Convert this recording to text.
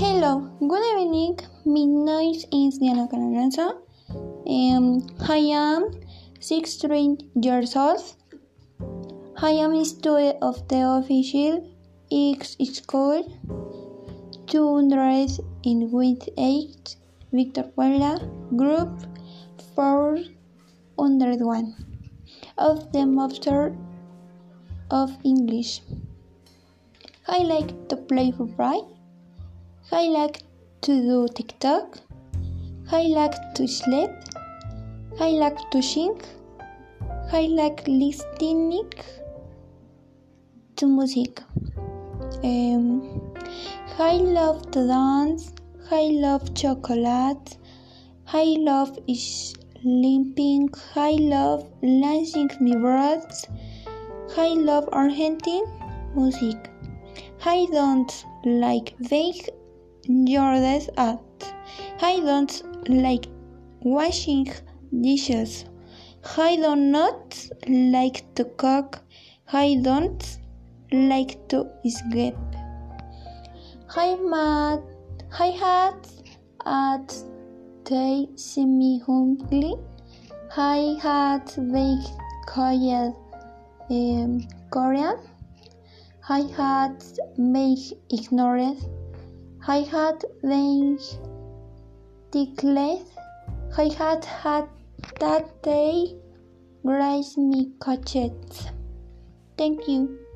Hello, good evening, my name is Diana Canaranza. Um, I am 16 years old. I am a student of the official X School 200 in with 8 Victor Puebla Group 401 of the Master of English. I like to play football. I like to do TikTok. I like to sleep. I like to sing. I like listening to music. Um, I love to dance. I love chocolate. I love sleeping. I love launching my words. I love Argentine music. I don't like bake Jordes at. I don't like washing dishes. I do not like to cook. I don't like to escape. I mad. I had at the semi hungry. I had baked quiet um, Korean. I had made ignored. I had been declared. I had had that day grace me coached. Thank you.